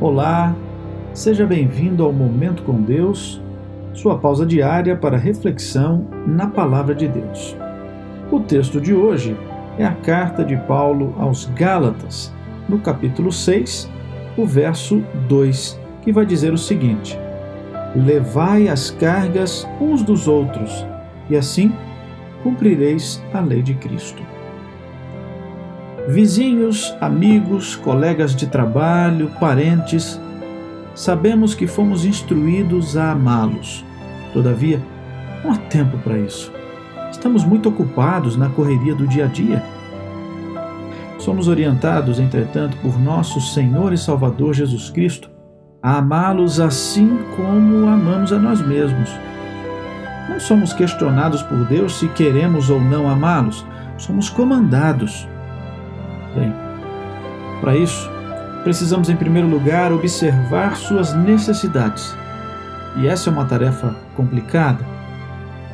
Olá, seja bem-vindo ao Momento com Deus, sua pausa diária para reflexão na Palavra de Deus. O texto de hoje é a carta de Paulo aos Gálatas, no capítulo 6, o verso 2, que vai dizer o seguinte: Levai as cargas uns dos outros, e assim cumprireis a lei de Cristo. Vizinhos, amigos, colegas de trabalho, parentes, sabemos que fomos instruídos a amá-los. Todavia, não há tempo para isso. Estamos muito ocupados na correria do dia a dia. Somos orientados, entretanto, por nosso Senhor e Salvador Jesus Cristo a amá-los assim como amamos a nós mesmos. Não somos questionados por Deus se queremos ou não amá-los, somos comandados Bem, para isso, precisamos em primeiro lugar observar suas necessidades. E essa é uma tarefa complicada.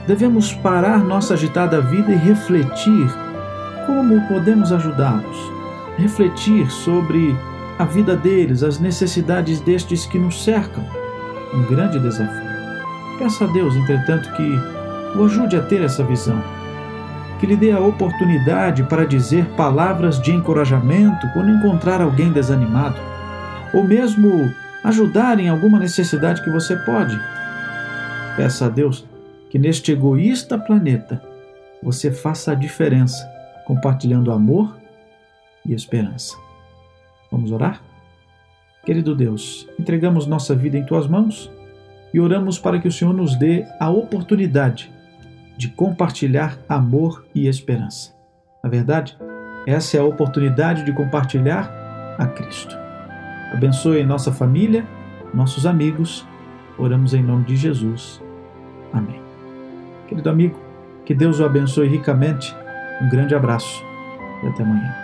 Devemos parar nossa agitada vida e refletir como podemos ajudá-los. Refletir sobre a vida deles, as necessidades destes que nos cercam. Um grande desafio. Peça a Deus, entretanto, que o ajude a ter essa visão que lhe dê a oportunidade para dizer palavras de encorajamento quando encontrar alguém desanimado, ou mesmo ajudar em alguma necessidade que você pode. Peça a Deus que neste egoísta planeta você faça a diferença, compartilhando amor e esperança. Vamos orar? Querido Deus, entregamos nossa vida em tuas mãos e oramos para que o Senhor nos dê a oportunidade de compartilhar amor e esperança. Na verdade, essa é a oportunidade de compartilhar a Cristo. Abençoe nossa família, nossos amigos. Oramos em nome de Jesus. Amém. Querido amigo, que Deus o abençoe ricamente. Um grande abraço e até amanhã.